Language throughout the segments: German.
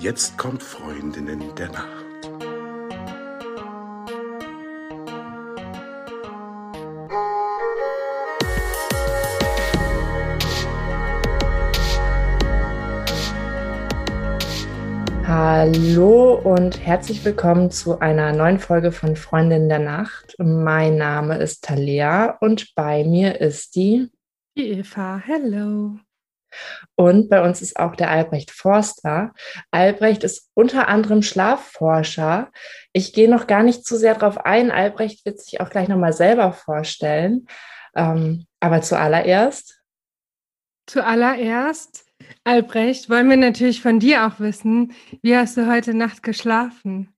Jetzt kommt Freundinnen der Nacht. Hallo und herzlich willkommen zu einer neuen Folge von Freundin der Nacht. Mein Name ist Talia und bei mir ist die, die Eva. Hello. Und bei uns ist auch der Albrecht Forster. Albrecht ist unter anderem Schlafforscher. Ich gehe noch gar nicht zu sehr darauf ein. Albrecht wird sich auch gleich nochmal selber vorstellen. Ähm, aber zuallererst. Zuallererst Albrecht, wollen wir natürlich von dir auch wissen, wie hast du heute Nacht geschlafen?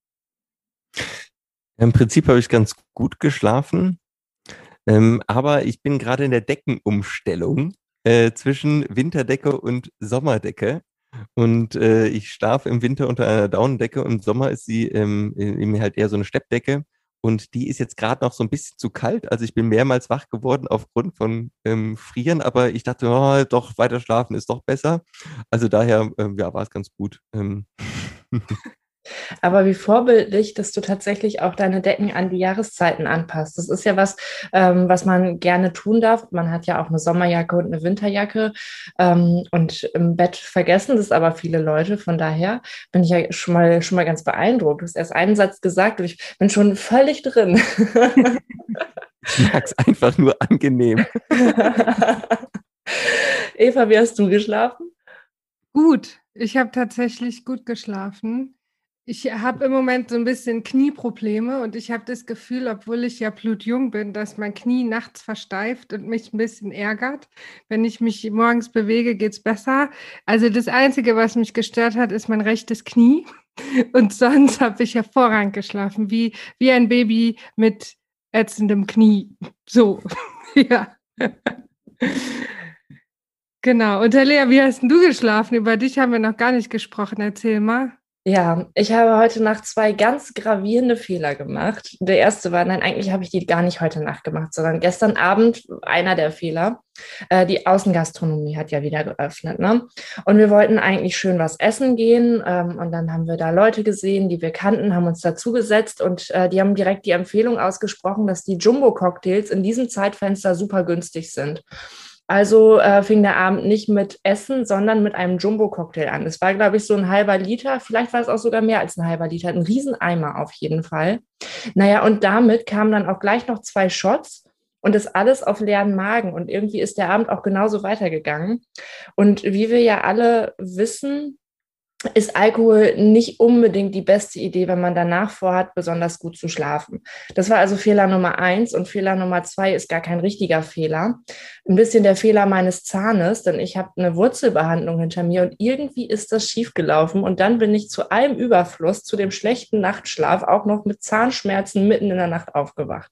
Im Prinzip habe ich ganz gut geschlafen, ähm, aber ich bin gerade in der Deckenumstellung äh, zwischen Winterdecke und Sommerdecke. Und äh, ich schlafe im Winter unter einer Daunendecke und im Sommer ist sie ähm, halt eher so eine Steppdecke. Und die ist jetzt gerade noch so ein bisschen zu kalt. Also ich bin mehrmals wach geworden aufgrund von ähm, Frieren, aber ich dachte, oh, doch, weiter schlafen ist doch besser. Also daher, ähm, ja, war es ganz gut. Aber wie vorbildlich, dass du tatsächlich auch deine Decken an die Jahreszeiten anpasst. Das ist ja was, ähm, was man gerne tun darf. Man hat ja auch eine Sommerjacke und eine Winterjacke ähm, und im Bett vergessen das aber viele Leute. Von daher bin ich ja schon mal, schon mal ganz beeindruckt. Du hast erst einen Satz gesagt und ich bin schon völlig drin. ich mag es einfach nur angenehm. Eva, wie hast du geschlafen? Gut. Ich habe tatsächlich gut geschlafen. Ich habe im Moment so ein bisschen Knieprobleme und ich habe das Gefühl, obwohl ich ja blutjung bin, dass mein Knie nachts versteift und mich ein bisschen ärgert. Wenn ich mich morgens bewege, geht es besser. Also das Einzige, was mich gestört hat, ist mein rechtes Knie. Und sonst habe ich hervorragend geschlafen, wie, wie ein Baby mit ätzendem Knie. So, ja. Genau. Und Lea, wie hast du geschlafen? Über dich haben wir noch gar nicht gesprochen. Erzähl mal. Ja, ich habe heute Nacht zwei ganz gravierende Fehler gemacht. Der erste war, nein, eigentlich habe ich die gar nicht heute Nacht gemacht, sondern gestern Abend einer der Fehler. Äh, die Außengastronomie hat ja wieder geöffnet, ne? Und wir wollten eigentlich schön was essen gehen. Ähm, und dann haben wir da Leute gesehen, die wir kannten, haben uns dazugesetzt und äh, die haben direkt die Empfehlung ausgesprochen, dass die Jumbo-Cocktails in diesem Zeitfenster super günstig sind. Also äh, fing der Abend nicht mit Essen, sondern mit einem Jumbo-Cocktail an. Es war, glaube ich, so ein halber Liter, vielleicht war es auch sogar mehr als ein halber Liter, ein Rieseneimer auf jeden Fall. Naja, und damit kamen dann auch gleich noch zwei Shots und das alles auf leeren Magen. Und irgendwie ist der Abend auch genauso weitergegangen. Und wie wir ja alle wissen, ist Alkohol nicht unbedingt die beste Idee, wenn man danach vorhat, besonders gut zu schlafen. Das war also Fehler Nummer eins und Fehler Nummer zwei ist gar kein richtiger Fehler. Ein bisschen der Fehler meines Zahnes, denn ich habe eine Wurzelbehandlung hinter mir und irgendwie ist das schiefgelaufen und dann bin ich zu allem Überfluss, zu dem schlechten Nachtschlaf auch noch mit Zahnschmerzen mitten in der Nacht aufgewacht.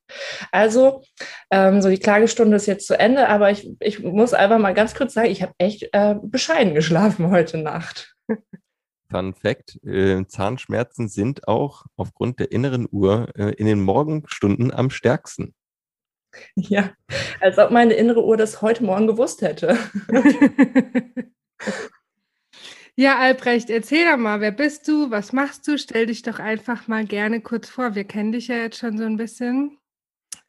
Also ähm, so die Klagestunde ist jetzt zu Ende, aber ich, ich muss einfach mal ganz kurz sagen, ich habe echt äh, bescheiden geschlafen heute Nacht. Fun Fact, äh, Zahnschmerzen sind auch aufgrund der inneren Uhr äh, in den Morgenstunden am stärksten. Ja, als ob meine innere Uhr das heute Morgen gewusst hätte. ja, Albrecht, erzähl doch mal, wer bist du, was machst du? Stell dich doch einfach mal gerne kurz vor. Wir kennen dich ja jetzt schon so ein bisschen,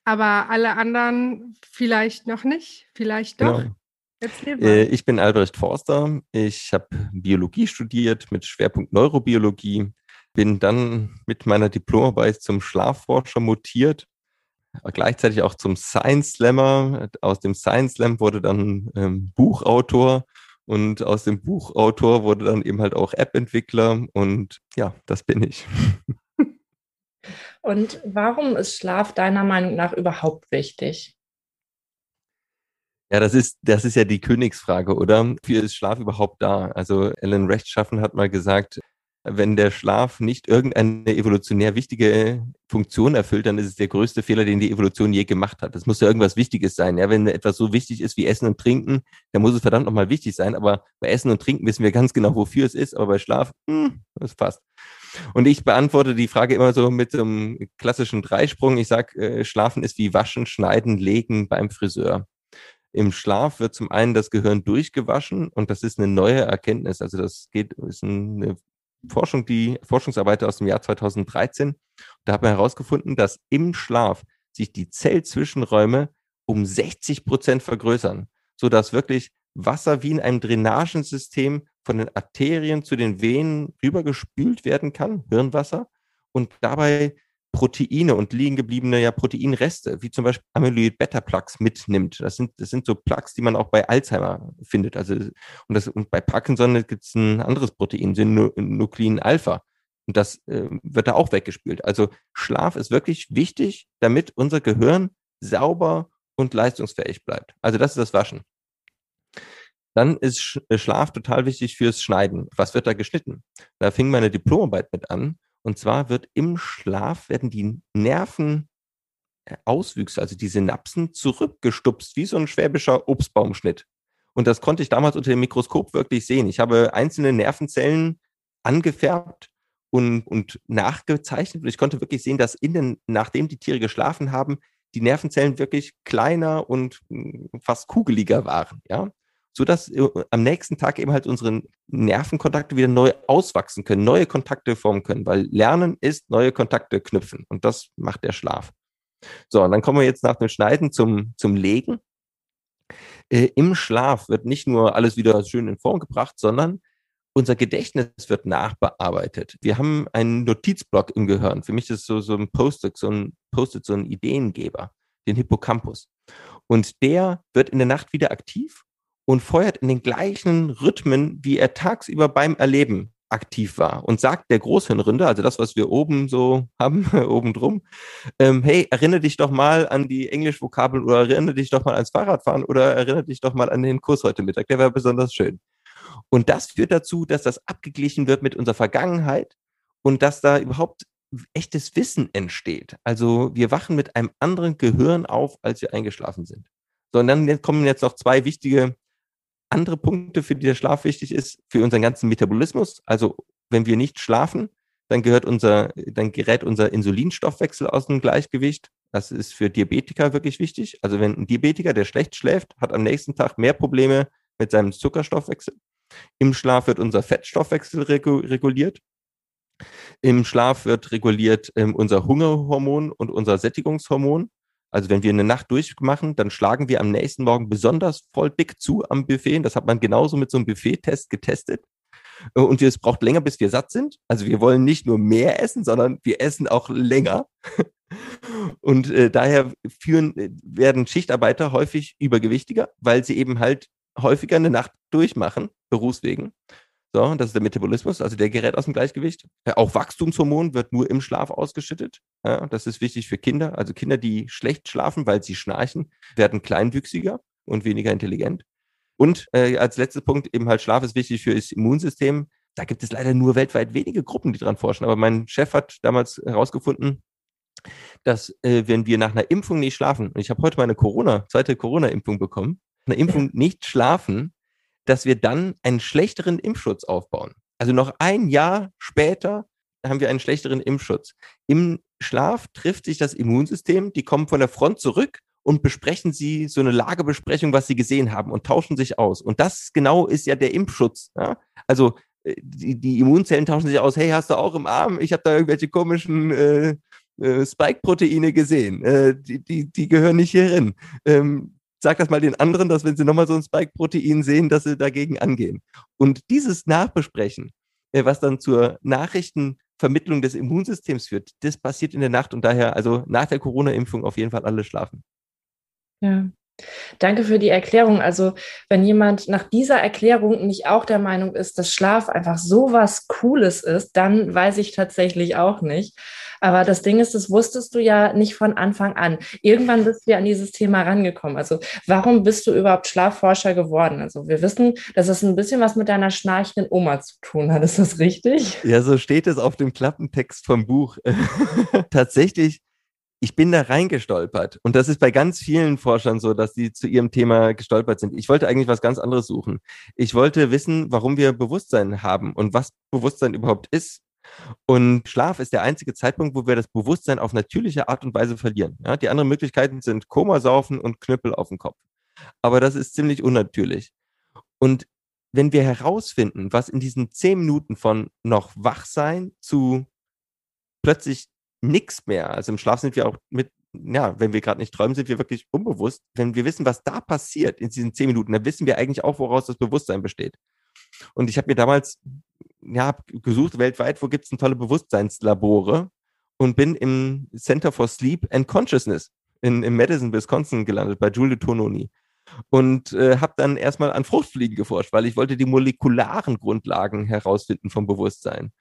aber alle anderen vielleicht noch nicht, vielleicht doch. Genau. Äh, ich bin Albrecht Forster. Ich habe Biologie studiert mit Schwerpunkt Neurobiologie. Bin dann mit meiner Diplomarbeit zum Schlafforscher mutiert, gleichzeitig auch zum Science Slammer. Aus dem Science Slam wurde dann ähm, Buchautor und aus dem Buchautor wurde dann eben halt auch App-Entwickler und ja, das bin ich. Und warum ist Schlaf deiner Meinung nach überhaupt wichtig? Ja, das ist, das ist ja die Königsfrage, oder? Wofür ist Schlaf überhaupt da? Also Ellen Rechtschaffen hat mal gesagt, wenn der Schlaf nicht irgendeine evolutionär wichtige Funktion erfüllt, dann ist es der größte Fehler, den die Evolution je gemacht hat. Das muss ja irgendwas Wichtiges sein. Ja, wenn etwas so wichtig ist wie Essen und Trinken, dann muss es verdammt nochmal wichtig sein. Aber bei Essen und Trinken wissen wir ganz genau, wofür es ist. Aber bei Schlaf, hm, das passt. Und ich beantworte die Frage immer so mit so einem klassischen Dreisprung. Ich sage, äh, Schlafen ist wie Waschen, Schneiden, Legen beim Friseur. Im Schlaf wird zum einen das Gehirn durchgewaschen und das ist eine neue Erkenntnis. Also das geht, ist eine Forschung, die Forschungsarbeit aus dem Jahr 2013. Da hat man herausgefunden, dass im Schlaf sich die Zellzwischenräume um 60 Prozent vergrößern, sodass wirklich Wasser wie in einem Drainagensystem von den Arterien zu den Venen rübergespült werden kann, Hirnwasser, und dabei Proteine und liegen gebliebene ja Proteinreste, wie zum Beispiel Amyloid-Beta-Plaques mitnimmt. Das sind, das sind so Plaques, die man auch bei Alzheimer findet. Also, und, das, und bei Parkinson gibt es ein anderes Protein, Synuklein Alpha. Und das äh, wird da auch weggespült. Also Schlaf ist wirklich wichtig, damit unser Gehirn sauber und leistungsfähig bleibt. Also das ist das Waschen. Dann ist Schlaf total wichtig fürs Schneiden. Was wird da geschnitten? Da fing meine Diplomarbeit mit an und zwar wird im Schlaf werden die Nervenauswüchse, also die Synapsen, zurückgestupst, wie so ein schwäbischer Obstbaumschnitt. Und das konnte ich damals unter dem Mikroskop wirklich sehen. Ich habe einzelne Nervenzellen angefärbt und, und nachgezeichnet. Und ich konnte wirklich sehen, dass innen, nachdem die Tiere geschlafen haben, die Nervenzellen wirklich kleiner und hm, fast kugeliger waren. Ja? Sodass äh, am nächsten Tag eben halt unsere Nervenkontakte wieder neu auswachsen können, neue Kontakte formen können, weil Lernen ist neue Kontakte knüpfen und das macht der Schlaf. So, und dann kommen wir jetzt nach dem Schneiden zum, zum Legen. Äh, Im Schlaf wird nicht nur alles wieder schön in Form gebracht, sondern unser Gedächtnis wird nachbearbeitet. Wir haben einen Notizblock im Gehirn. Für mich ist so, so ein Post-it, so ein Post-it, so ein Ideengeber, den Hippocampus. Und der wird in der Nacht wieder aktiv und feuert in den gleichen Rhythmen, wie er tagsüber beim Erleben aktiv war und sagt der Großhirnrinde, also das, was wir oben so haben, oben drum, ähm, hey, erinnere dich doch mal an die Englischvokabeln oder erinnere dich doch mal ans Fahrradfahren oder erinnere dich doch mal an den Kurs heute Mittag, der war besonders schön. Und das führt dazu, dass das abgeglichen wird mit unserer Vergangenheit und dass da überhaupt echtes Wissen entsteht. Also wir wachen mit einem anderen Gehirn auf, als wir eingeschlafen sind. So, und dann kommen jetzt noch zwei wichtige andere Punkte, für die der Schlaf wichtig ist, für unseren ganzen Metabolismus. Also wenn wir nicht schlafen, dann gehört unser, dann gerät unser Insulinstoffwechsel aus dem Gleichgewicht. Das ist für Diabetiker wirklich wichtig. Also wenn ein Diabetiker, der schlecht schläft, hat am nächsten Tag mehr Probleme mit seinem Zuckerstoffwechsel. Im Schlaf wird unser Fettstoffwechsel reguliert. Im Schlaf wird reguliert ähm, unser Hungerhormon und unser Sättigungshormon. Also wenn wir eine Nacht durchmachen, dann schlagen wir am nächsten Morgen besonders voll dick zu am Buffet. Das hat man genauso mit so einem Buffet-Test getestet. Und es braucht länger, bis wir satt sind. Also wir wollen nicht nur mehr essen, sondern wir essen auch länger. Und äh, daher führen, äh, werden Schichtarbeiter häufig übergewichtiger, weil sie eben halt häufiger eine Nacht durchmachen, berufswegen. So, das ist der Metabolismus, also der gerät aus dem Gleichgewicht. Äh, auch Wachstumshormon wird nur im Schlaf ausgeschüttet. Ja, das ist wichtig für Kinder. Also Kinder, die schlecht schlafen, weil sie schnarchen, werden kleinwüchsiger und weniger intelligent. Und äh, als letzter Punkt eben halt Schlaf ist wichtig für das Immunsystem. Da gibt es leider nur weltweit wenige Gruppen, die dran forschen. Aber mein Chef hat damals herausgefunden, dass äh, wenn wir nach einer Impfung nicht schlafen, und ich habe heute meine Corona, zweite Corona-Impfung bekommen, eine Impfung nicht schlafen, dass wir dann einen schlechteren Impfschutz aufbauen. Also noch ein Jahr später haben wir einen schlechteren Impfschutz. Im Schlaf trifft sich das Immunsystem, die kommen von der Front zurück und besprechen sie so eine Lagebesprechung, was sie gesehen haben und tauschen sich aus. Und das genau ist ja der Impfschutz. Ja? Also äh, die, die, Immunzellen tauschen sich aus, hey, hast du auch im Arm? Ich habe da irgendwelche komischen äh, äh, Spike-Proteine gesehen. Äh, die, die, die gehören nicht hierin. Ähm, sag das mal den anderen, dass wenn sie nochmal so ein Spike-Protein sehen, dass sie dagegen angehen. Und dieses Nachbesprechen, äh, was dann zur Nachrichtenvermittlung des Immunsystems führt, das passiert in der Nacht und daher, also nach der Corona-Impfung auf jeden Fall alle schlafen. Ja. Danke für die Erklärung. Also, wenn jemand nach dieser Erklärung nicht auch der Meinung ist, dass Schlaf einfach so was Cooles ist, dann weiß ich tatsächlich auch nicht. Aber das Ding ist, das wusstest du ja nicht von Anfang an. Irgendwann bist du ja an dieses Thema rangekommen. Also warum bist du überhaupt Schlafforscher geworden? Also wir wissen, dass es ein bisschen was mit deiner schnarchenden Oma zu tun hat. Ist das richtig? Ja, so steht es auf dem Klappentext vom Buch. Tatsächlich ich bin da reingestolpert. Und das ist bei ganz vielen Forschern so, dass sie zu ihrem Thema gestolpert sind. Ich wollte eigentlich was ganz anderes suchen. Ich wollte wissen, warum wir Bewusstsein haben und was Bewusstsein überhaupt ist. Und Schlaf ist der einzige Zeitpunkt, wo wir das Bewusstsein auf natürliche Art und Weise verlieren. Ja, die anderen Möglichkeiten sind Koma saufen und Knüppel auf dem Kopf. Aber das ist ziemlich unnatürlich. Und wenn wir herausfinden, was in diesen zehn Minuten von noch wach sein zu plötzlich nichts mehr, also im Schlaf sind wir auch mit, ja, wenn wir gerade nicht träumen, sind wir wirklich unbewusst. Wenn wir wissen, was da passiert in diesen zehn Minuten, dann wissen wir eigentlich auch, woraus das Bewusstsein besteht. Und ich habe mir damals ja, gesucht weltweit, wo gibt es tolle Bewusstseinslabore und bin im Center for Sleep and Consciousness in, in Madison, Wisconsin gelandet, bei Giulio Tononi. Und äh, habe dann erstmal an Fruchtfliegen geforscht, weil ich wollte die molekularen Grundlagen herausfinden vom Bewusstsein.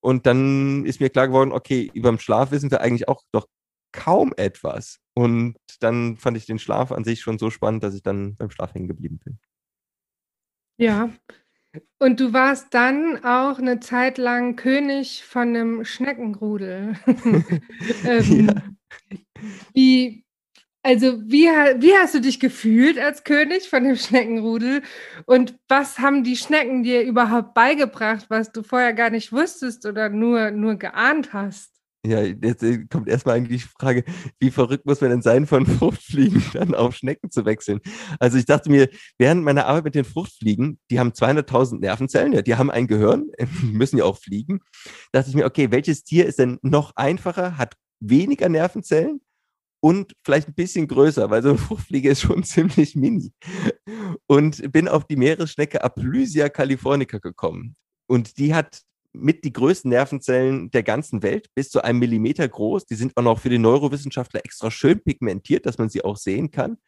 Und dann ist mir klar geworden, okay, über den Schlaf wissen wir eigentlich auch doch kaum etwas. Und dann fand ich den Schlaf an sich schon so spannend, dass ich dann beim Schlaf hängen geblieben bin. Ja. Und du warst dann auch eine Zeit lang König von einem Schneckenrudel. ähm, ja. Wie, also wie, wie hast du dich gefühlt als König von dem Schneckenrudel? Und was haben die Schnecken dir überhaupt beigebracht, was du vorher gar nicht wusstest oder nur, nur geahnt hast? Ja, jetzt äh, kommt erstmal eigentlich die Frage, wie verrückt muss man denn sein, von Fruchtfliegen dann auf Schnecken zu wechseln? Also ich dachte mir, während meiner Arbeit mit den Fruchtfliegen, die haben 200.000 Nervenzellen, ja, die haben ein Gehirn, müssen ja auch fliegen, dachte ich mir, okay, welches Tier ist denn noch einfacher, hat weniger Nervenzellen und vielleicht ein bisschen größer, weil so eine Fruchtfliege ist schon ziemlich mini. Und bin auf die Meeresschnecke Aplysia californica gekommen. Und die hat mit die größten Nervenzellen der ganzen Welt, bis zu einem Millimeter groß. Die sind auch noch für den Neurowissenschaftler extra schön pigmentiert, dass man sie auch sehen kann.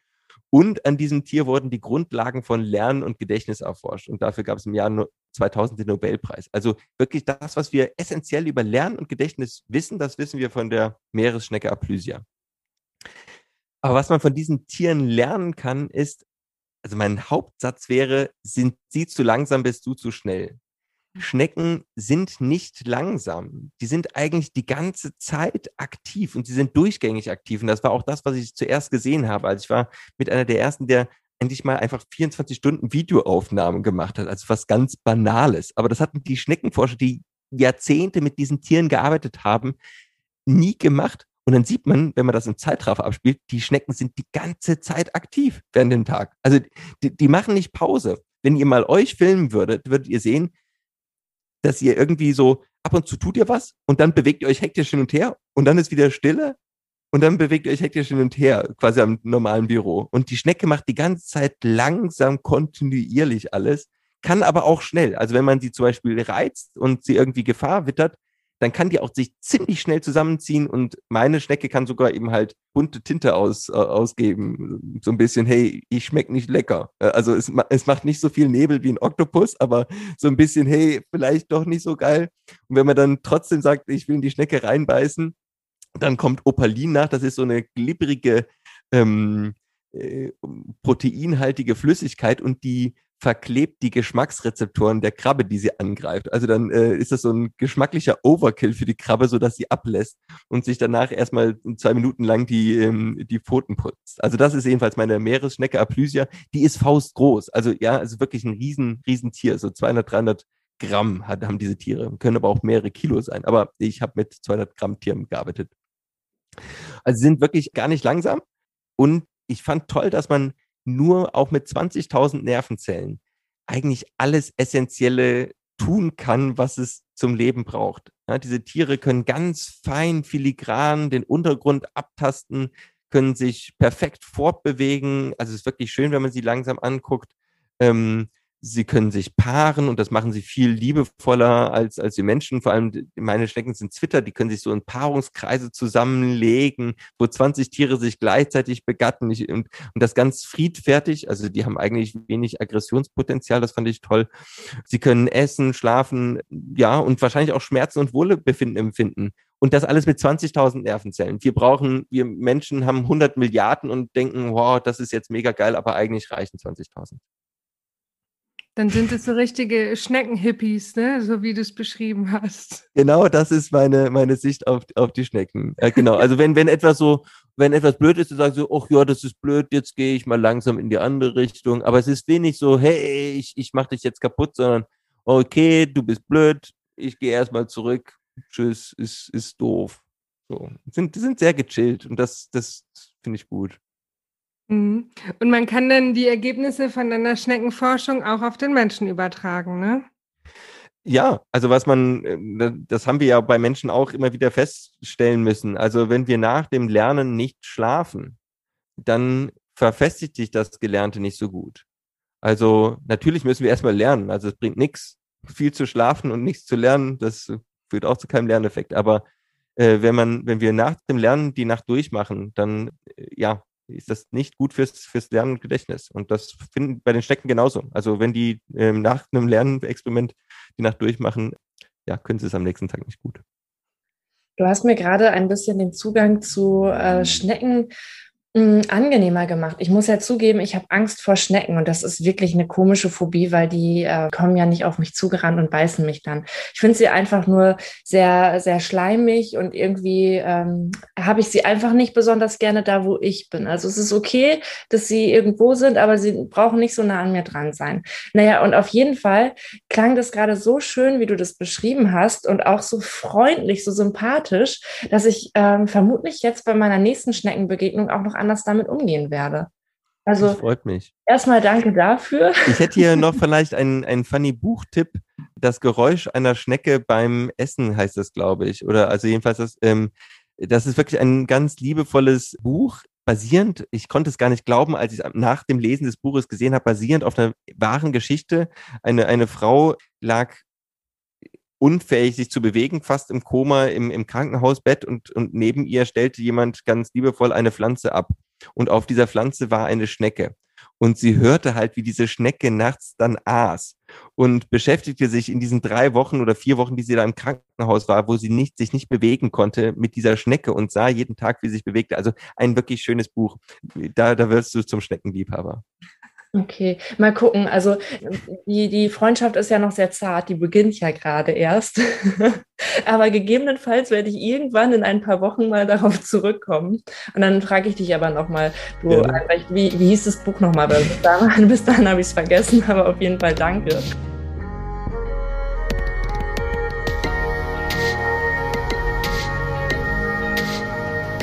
Und an diesem Tier wurden die Grundlagen von Lernen und Gedächtnis erforscht. Und dafür gab es im Jahr 2000 den Nobelpreis. Also wirklich das, was wir essentiell über Lernen und Gedächtnis wissen, das wissen wir von der Meeresschnecke Aplysia. Aber was man von diesen Tieren lernen kann, ist, also mein Hauptsatz wäre, sind sie zu langsam, bist du zu schnell. Schnecken sind nicht langsam. Die sind eigentlich die ganze Zeit aktiv und sie sind durchgängig aktiv. Und das war auch das, was ich zuerst gesehen habe. Also ich war mit einer der ersten, der endlich mal einfach 24 Stunden Videoaufnahmen gemacht hat. Also was ganz Banales. Aber das hatten die Schneckenforscher, die Jahrzehnte mit diesen Tieren gearbeitet haben, nie gemacht. Und dann sieht man, wenn man das im Zeitraffer abspielt, die Schnecken sind die ganze Zeit aktiv während dem Tag. Also die, die machen nicht Pause. Wenn ihr mal euch filmen würdet, würdet ihr sehen, dass ihr irgendwie so ab und zu tut ihr was und dann bewegt ihr euch hektisch hin und her und dann ist wieder Stille und dann bewegt ihr euch hektisch hin und her, quasi am normalen Büro. Und die Schnecke macht die ganze Zeit langsam, kontinuierlich alles, kann aber auch schnell. Also wenn man sie zum Beispiel reizt und sie irgendwie Gefahr wittert, dann kann die auch sich ziemlich schnell zusammenziehen und meine Schnecke kann sogar eben halt bunte Tinte aus, äh, ausgeben. So ein bisschen, hey, ich schmecke nicht lecker. Äh, also es, es macht nicht so viel Nebel wie ein Oktopus, aber so ein bisschen, hey, vielleicht doch nicht so geil. Und wenn man dann trotzdem sagt, ich will in die Schnecke reinbeißen, dann kommt Opalin nach, das ist so eine glibberige, ähm, äh, proteinhaltige Flüssigkeit und die verklebt die Geschmacksrezeptoren der Krabbe, die sie angreift. Also dann äh, ist das so ein geschmacklicher Overkill für die Krabbe, sodass sie ablässt und sich danach erstmal zwei Minuten lang die, ähm, die Pfoten putzt. Also das ist jedenfalls meine Meeresschnecke Aplysia. Die ist faustgroß. Also ja, also wirklich ein riesen, riesen Tier. So 200, 300 Gramm hat, haben diese Tiere. Können aber auch mehrere Kilo sein. Aber ich habe mit 200 Gramm Tieren gearbeitet. Also sie sind wirklich gar nicht langsam. Und ich fand toll, dass man nur auch mit 20.000 Nervenzellen eigentlich alles Essentielle tun kann, was es zum Leben braucht. Ja, diese Tiere können ganz fein, filigran den Untergrund abtasten, können sich perfekt fortbewegen. Also es ist wirklich schön, wenn man sie langsam anguckt. Ähm, Sie können sich paaren und das machen sie viel liebevoller als, als die Menschen. Vor allem meine Schnecken sind Zwitter, die können sich so in Paarungskreise zusammenlegen, wo 20 Tiere sich gleichzeitig begatten und, und das ganz friedfertig. Also die haben eigentlich wenig Aggressionspotenzial, das fand ich toll. Sie können essen, schlafen, ja, und wahrscheinlich auch Schmerzen und Wohlbefinden empfinden. Und das alles mit 20.000 Nervenzellen. Wir brauchen, wir Menschen haben 100 Milliarden und denken, wow, das ist jetzt mega geil, aber eigentlich reichen 20.000. Dann sind es so richtige Schneckenhippies, ne? so wie du es beschrieben hast. Genau, das ist meine, meine Sicht auf, auf die Schnecken. Ja, genau, also wenn, wenn etwas so, wenn etwas blöd ist, dann sagst du, ach ja, das ist blöd, jetzt gehe ich mal langsam in die andere Richtung. Aber es ist wenig so, hey, ich, ich mache dich jetzt kaputt, sondern okay, du bist blöd, ich gehe erstmal zurück, tschüss, ist, ist doof. So. Sind, sind sehr gechillt und das, das finde ich gut. Mhm. Und man kann dann die Ergebnisse von deiner Schneckenforschung auch auf den Menschen übertragen, ne? Ja, also was man, äh, das haben wir ja bei Menschen auch immer wieder feststellen müssen. Also wenn wir nach dem Lernen nicht schlafen, dann verfestigt sich das Gelernte nicht so gut. Also natürlich müssen wir erstmal lernen. Also es bringt nichts, viel zu schlafen und nichts zu lernen. Das führt auch zu keinem Lerneffekt. Aber äh, wenn man, wenn wir nach dem Lernen die Nacht durchmachen, dann äh, ja, ist das nicht gut fürs, fürs Lernen und Gedächtnis. Und das finden bei den Schnecken genauso. Also wenn die ähm, nach einem Lernexperiment die Nacht durchmachen, ja, können sie es am nächsten Tag nicht gut. Du hast mir gerade ein bisschen den Zugang zu äh, Schnecken Mm, angenehmer gemacht. Ich muss ja zugeben, ich habe Angst vor Schnecken und das ist wirklich eine komische Phobie, weil die äh, kommen ja nicht auf mich zugerannt und beißen mich dann. Ich finde sie einfach nur sehr, sehr schleimig und irgendwie ähm, habe ich sie einfach nicht besonders gerne da, wo ich bin. Also es ist okay, dass sie irgendwo sind, aber sie brauchen nicht so nah an mir dran sein. Naja, und auf jeden Fall klang das gerade so schön, wie du das beschrieben hast und auch so freundlich, so sympathisch, dass ich ähm, vermutlich jetzt bei meiner nächsten Schneckenbegegnung auch noch anders damit umgehen werde. Also das freut mich. Erstmal danke dafür. Ich hätte hier noch vielleicht einen, einen funny Buchtipp. Das Geräusch einer Schnecke beim Essen heißt das, glaube ich. Oder also jedenfalls das, ähm, das ist wirklich ein ganz liebevolles Buch, basierend, ich konnte es gar nicht glauben, als ich es nach dem Lesen des Buches gesehen habe, basierend auf einer wahren Geschichte. Eine, eine Frau lag unfähig, sich zu bewegen, fast im Koma im, im Krankenhausbett und, und neben ihr stellte jemand ganz liebevoll eine Pflanze ab. Und auf dieser Pflanze war eine Schnecke. Und sie hörte halt, wie diese Schnecke nachts dann aß und beschäftigte sich in diesen drei Wochen oder vier Wochen, die sie da im Krankenhaus war, wo sie nicht, sich nicht bewegen konnte, mit dieser Schnecke und sah jeden Tag, wie sie sich bewegte. Also ein wirklich schönes Buch. Da, da wirst du zum Schneckenliebhaber. Okay, mal gucken. Also die, die Freundschaft ist ja noch sehr zart, die beginnt ja gerade erst. aber gegebenenfalls werde ich irgendwann in ein paar Wochen mal darauf zurückkommen. Und dann frage ich dich aber nochmal, du, ja. wie, wie hieß das Buch nochmal? Bis dahin, bis dahin habe ich es vergessen, aber auf jeden Fall danke.